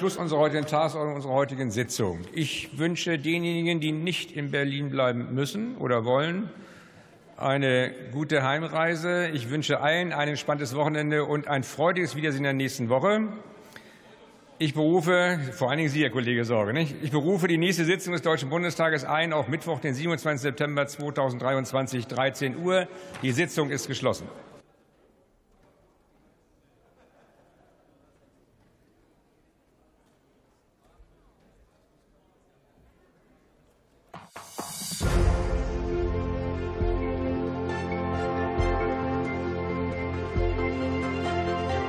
Schluss unserer heutigen Tagesordnung, unserer heutigen Sitzung. Ich wünsche denjenigen, die nicht in Berlin bleiben müssen oder wollen, eine gute Heimreise. Ich wünsche allen ein entspanntes Wochenende und ein freudiges Wiedersehen in der nächsten Woche. Ich berufe, vor allen Dingen Sie, Herr Kollege Sorge, nicht? ich berufe die nächste Sitzung des Deutschen Bundestages ein auf Mittwoch, den 27. September 2023, 13 Uhr. Die Sitzung ist geschlossen.